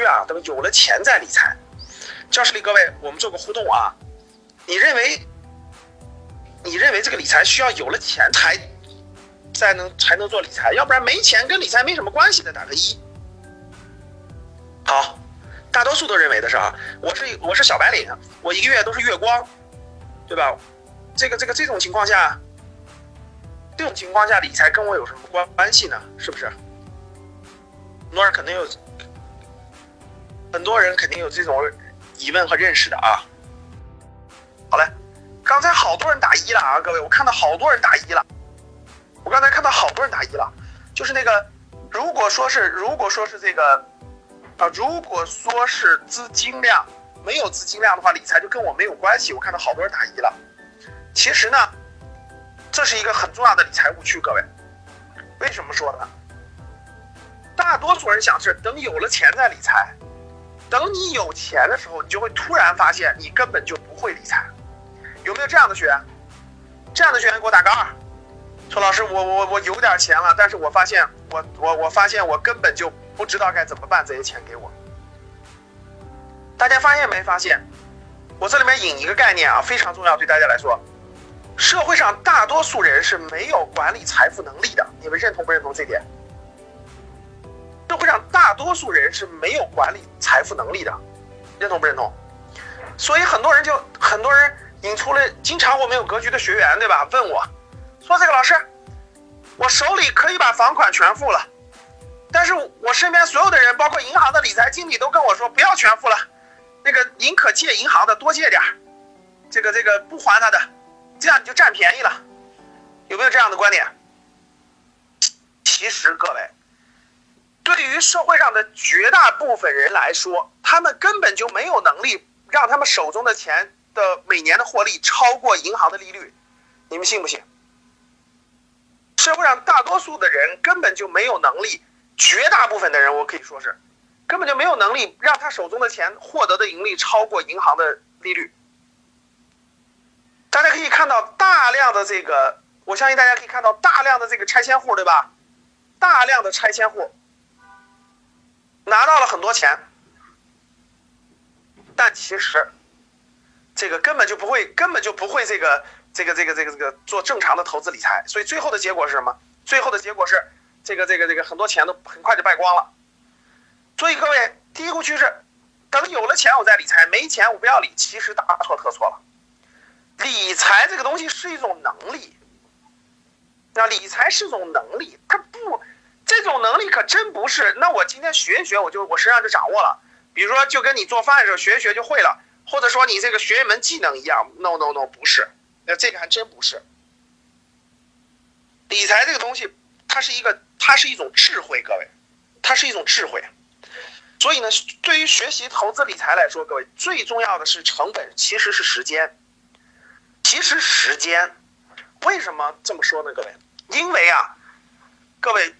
区啊，等有了钱再理财。教室里各位，我们做个互动啊，你认为你认为这个理财需要有了钱才才能才能做理财，要不然没钱跟理财没什么关系的，打个一。好，大多数都认为的是啊，我是我是小白领，我一个月都是月光，对吧？这个这个这种情况下，这种情况下理财跟我有什么关关系呢？是不是？诺尔肯定有，很多人肯定有这种疑问和认识的啊。好嘞，刚才好多人打一了啊，各位，我看到好多人打一了。我刚才看到好多人打一了，就是那个，如果说是如果说是这个啊，如果说是资金量没有资金量的话，理财就跟我没有关系。我看到好多人打一了。其实呢，这是一个很重要的理财误区，各位。为什么说呢？大多数人想是等有了钱再理财，等你有钱的时候，你就会突然发现你根本就不会理财。有没有这样的学员？这样的学员给我打个二。说老师，我我我有点钱了，但是我发现我我我发现我根本就不知道该怎么办这些钱给我。大家发现没发现？我这里面引一个概念啊，非常重要，对大家来说。社会上大多数人是没有管理财富能力的，你们认同不认同这点？社会上大多数人是没有管理财富能力的，认同不认同？所以很多人就很多人引出了，经常我们有格局的学员，对吧？问我，说这个老师，我手里可以把房款全付了，但是我身边所有的人，包括银行的理财经理，都跟我说不要全付了，那个宁可借银行的多借点这个这个不还他的。这样你就占便宜了，有没有这样的观点？其实各位，对于社会上的绝大部分人来说，他们根本就没有能力让他们手中的钱的每年的获利超过银行的利率，你们信不信？社会上大多数的人根本就没有能力，绝大部分的人我可以说是，根本就没有能力让他手中的钱获得的盈利超过银行的利率。大家可以看到大量的这个，我相信大家可以看到大量的这个拆迁户，对吧？大量的拆迁户拿到了很多钱，但其实这个根本就不会，根本就不会这个这个这个这个这个做正常的投资理财，所以最后的结果是什么？最后的结果是这个这个这个很多钱都很快就败光了。所以各位，第一个趋势，等有了钱我再理财，没钱我不要理，其实大错特错了。理财这个东西是一种能力，那理财是一种能力，它不，这种能力可真不是。那我今天学一学，我就我身上就掌握了。比如说，就跟你做饭的时候学一学就会了，或者说你这个学一门技能一样。No No No，不是，那这个还真不是。理财这个东西，它是一个，它是一种智慧，各位，它是一种智慧。所以呢，对于学习投资理财来说，各位最重要的是成本，其实是时间。其实时间，为什么这么说呢？各位，因为啊，各位，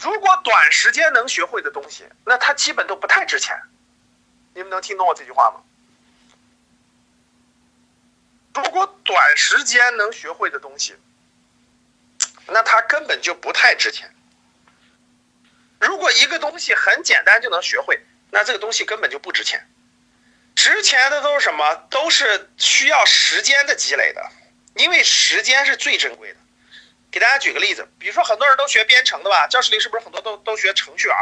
如果短时间能学会的东西，那它基本都不太值钱。你们能听懂我这句话吗？如果短时间能学会的东西，那它根本就不太值钱。如果一个东西很简单就能学会，那这个东西根本就不值钱。值钱的都是什么？都是需要时间的积累的，因为时间是最珍贵的。给大家举个例子，比如说很多人都学编程的吧，教室里是不是很多都都学程序员？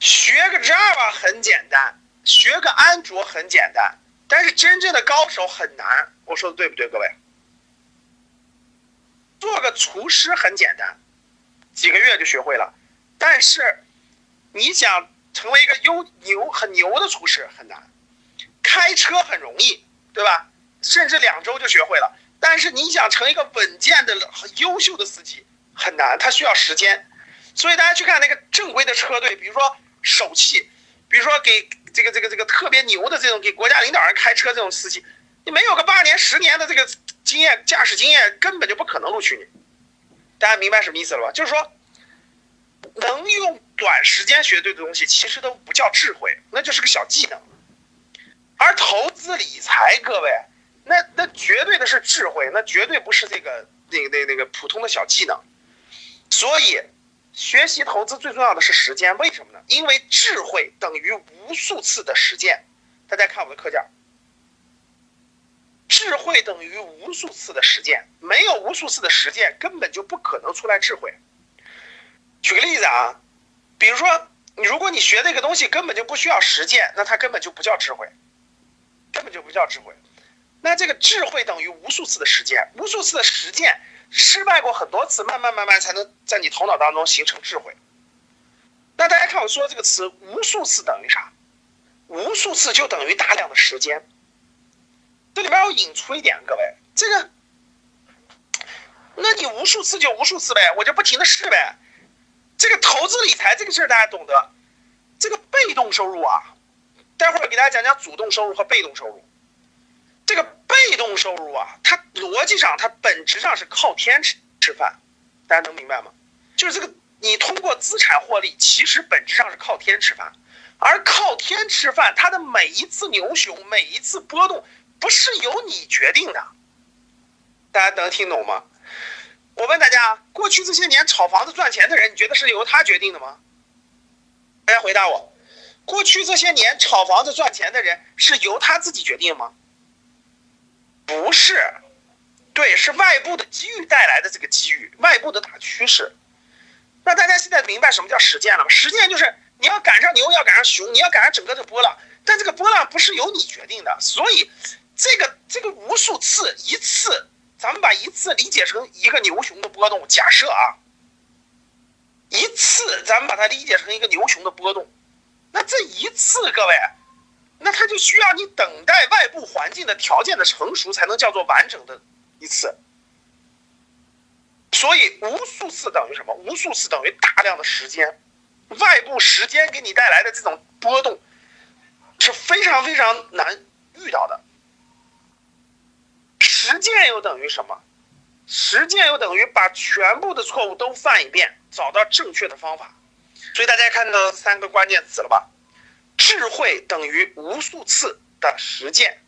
学个 Java 很简单，学个安卓很简单，但是真正的高手很难。我说的对不对，各位？做个厨师很简单，几个月就学会了，但是你想。成为一个优牛很牛的厨师很难，开车很容易，对吧？甚至两周就学会了。但是你想成一个稳健的、很优秀的司机很难，他需要时间。所以大家去看那个正规的车队，比如说首汽，比如说给这个这个这个特别牛的这种给国家领导人开车这种司机，你没有个八年、十年的这个经验、驾驶经验，根本就不可能录取你。大家明白什么意思了吧？就是说。能用短时间学对的东西，其实都不叫智慧，那就是个小技能。而投资理财，各位，那那绝对的是智慧，那绝对不是这个那个那那个普通的小技能。所以，学习投资最重要的是时间，为什么呢？因为智慧等于无数次的实践。大家看我的课件，智慧等于无数次的实践，没有无数次的实践，根本就不可能出来智慧。举个例子啊，比如说你，如果你学这个东西根本就不需要实践，那它根本就不叫智慧，根本就不叫智慧。那这个智慧等于无数次的实践，无数次的实践。失败过很多次，慢慢慢慢才能在你头脑当中形成智慧。那大家看我说这个词，无数次等于啥？无数次就等于大量的时间。这里边要引出一点，各位，这个，那你无数次就无数次呗，我就不停的试呗。这个投资理财这个事儿大家懂得，这个被动收入啊，待会儿给大家讲讲主动收入和被动收入。这个被动收入啊，它逻辑上它本质上是靠天吃吃饭，大家能明白吗？就是这个你通过资产获利，其实本质上是靠天吃饭，而靠天吃饭，它的每一次牛熊，每一次波动，不是由你决定的，大家能听懂吗？我问大家，过去这些年炒房子赚钱的人，你觉得是由他决定的吗？大家回答我，过去这些年炒房子赚钱的人是由他自己决定吗？不是，对，是外部的机遇带来的这个机遇，外部的大趋势。那大家现在明白什么叫实践了吗？实践就是你要赶上牛，要赶上熊，你要赶上整个的波浪。但这个波浪不是由你决定的，所以这个这个无数次一次，咱们把一次理解成一个牛熊的波动。假设啊，一次咱们把它理解成一个牛熊的波动，那这一次各位。那它就需要你等待外部环境的条件的成熟，才能叫做完整的一次。所以无数次等于什么？无数次等于大量的时间，外部时间给你带来的这种波动是非常非常难遇到的。实践又等于什么？实践又等于把全部的错误都犯一遍，找到正确的方法。所以大家看到三个关键词了吧？智慧等于无数次的实践，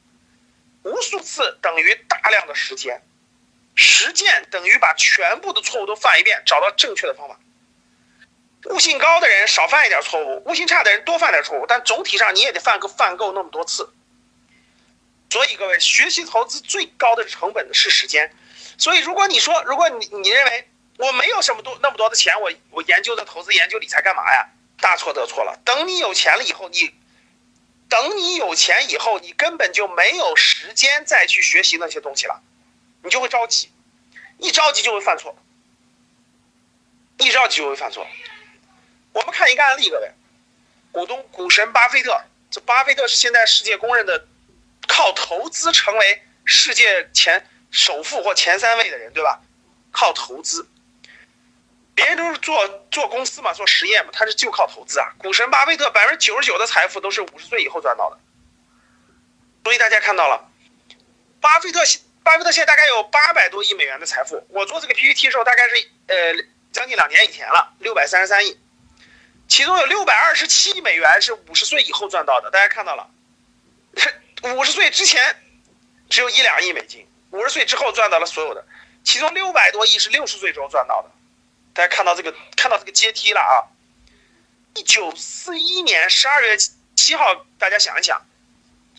无数次等于大量的时间，实践等于把全部的错误都犯一遍，找到正确的方法。悟性高的人少犯一点错误，悟性差的人多犯点错误，但总体上你也得犯个犯够那么多次。所以各位，学习投资最高的成本的是时间。所以如果你说，如果你你认为我没有什么多那么多的钱，我我研究的投资研究理财干嘛呀？大错特错了！等你有钱了以后，你等你有钱以后，你根本就没有时间再去学习那些东西了，你就会着急，一着急就会犯错，一着急就会犯错。我们看一个案例，各位，股东股神巴菲特，这巴菲特是现在世界公认的靠投资成为世界前首富或前三位的人，对吧？靠投资。别人都是做做公司嘛，做实业嘛，他是就靠投资啊。股神巴菲特百分之九十九的财富都是五十岁以后赚到的，所以大家看到了，巴菲特巴菲特现在大概有八百多亿美元的财富。我做这个 PPT 的时候，大概是呃将近两年以前了，六百三十三亿，其中有六百二十七亿美元是五十岁以后赚到的。大家看到了，五十岁之前只有一两亿美金，五十岁之后赚到了所有的，其中六百多亿是六十岁之后赚到的。大家看到这个，看到这个阶梯了啊！一九四一年十二月七号，大家想一想，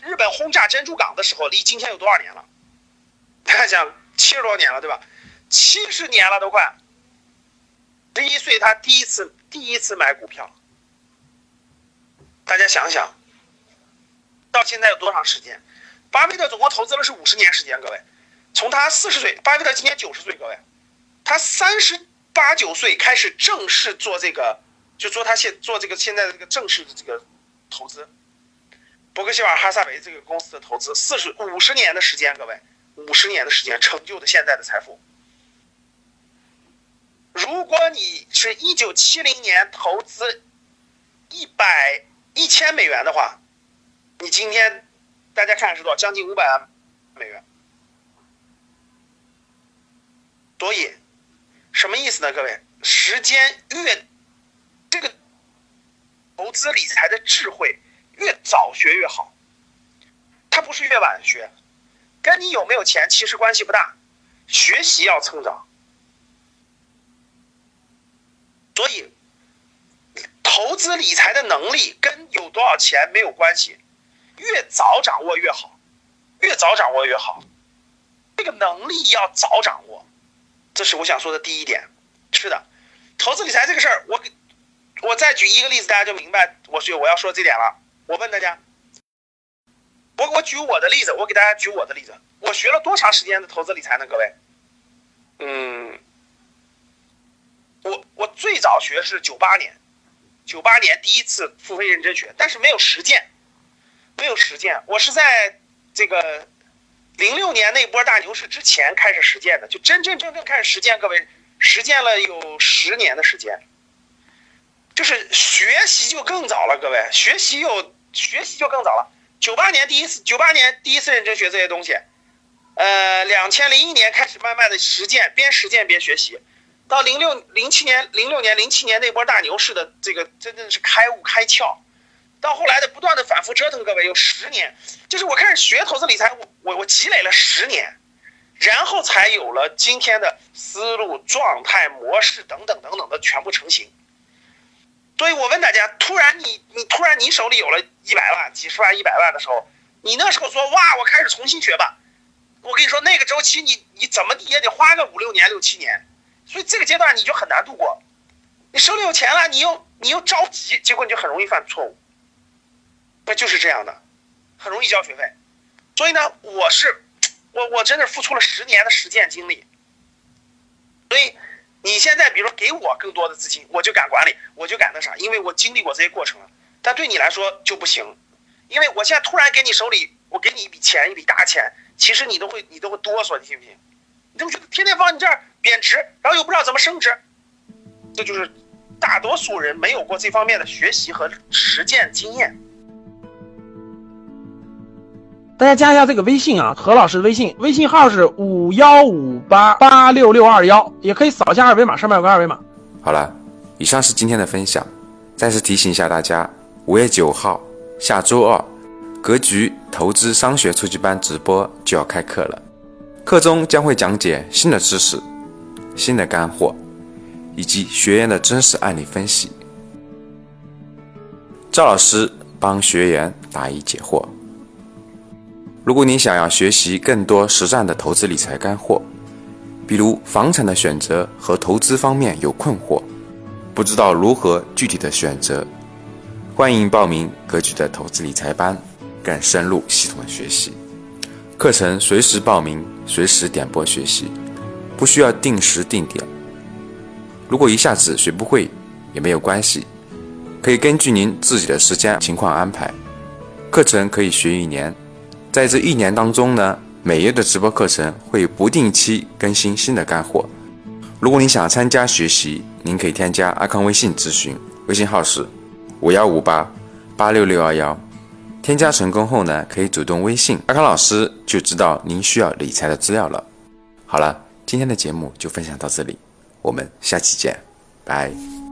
日本轰炸珍珠港的时候，离今天有多少年了？大家想，七十多年了，对吧？七十年了都快。十一岁他第一次第一次买股票，大家想想，到现在有多长时间？巴菲特总共投资了是五十年时间，各位，从他四十岁，巴菲特今年九十岁，各位，他三十。八九岁开始正式做这个，就做他现做这个现在的这个正式的这个投资，伯克希尔哈萨维这个公司的投资，四十五十年的时间，各位，五十年的时间成就的现在的财富。如果你是一九七零年投资一百一千美元的话，你今天大家看是多少？将近五百万美元。所以。什么意思呢？各位，时间越这个投资理财的智慧越早学越好，它不是越晚学，跟你有没有钱其实关系不大，学习要趁早。所以，投资理财的能力跟有多少钱没有关系，越早掌握越好，越早掌握越好。这个能力要早掌握，这是我想说的第一点。是的，投资理财这个事儿，我给，我再举一个例子，大家就明白我说我要说这点了。我问大家，我我举我的例子，我给大家举我的例子，我学了多长时间的投资理财呢？各位，嗯。我我最早学是九八年，九八年第一次付费认真学，但是没有实践，没有实践。我是在这个零六年那波大牛市之前开始实践的，就真真正正开始实践。各位，实践了有十年的时间，就是学习就更早了。各位，学习又学习就更早了。九八年第一次，九八年第一次认真学这些东西，呃，两千零一年开始慢慢的实践，边实践边学习。到零六零七年零六年零七年那波大牛市的这个真正是开悟开窍，到后来的不断的反复折腾，各位有十年，就是我开始学投资理财，我我我积累了十年，然后才有了今天的思路、状态、模式等等等等的全部成型。所以我问大家，突然你你突然你手里有了一百万、几十万、一百万的时候，你那时候说哇，我开始重新学吧，我跟你说那个周期你你怎么地也得花个五六年、六七年。所以这个阶段你就很难度过，你手里有钱了，你又你又着急，结果你就很容易犯错误。那就是这样的，很容易交学费。所以呢，我是我我真的付出了十年的实践经历。所以你现在比如说给我更多的资金，我就敢管理，我就敢那啥，因为我经历过这些过程。但对你来说就不行，因为我现在突然给你手里，我给你一笔钱，一笔大钱，其实你都会你都会哆嗦，你信不信？你都觉得天天放你这儿。贬值，然后又不知道怎么升值，这就是大多数人没有过这方面的学习和实践经验。大家加一下这个微信啊，何老师的微信，微信号是五幺五八八六六二幺，也可以扫一下二维码，上面有个二维码。好了，以上是今天的分享。再次提醒一下大家，五月九号下周二，格局投资商学初级班直播就要开课了，课中将会讲解新的知识。新的干货，以及学员的真实案例分析，赵老师帮学员答疑解惑。如果你想要学习更多实战的投资理财干货，比如房产的选择和投资方面有困惑，不知道如何具体的选择，欢迎报名格局的投资理财班，更深入系统的学习。课程随时报名，随时点播学习。不需要定时定点。如果一下子学不会也没有关系，可以根据您自己的时间情况安排。课程可以学一年，在这一年当中呢，每月的直播课程会不定期更新新的干货。如果你想参加学习，您可以添加阿康微信咨询，微信号是五幺五八八六六二幺。添加成功后呢，可以主动微信阿康老师，就知道您需要理财的资料了。好了。今天的节目就分享到这里，我们下期见，拜。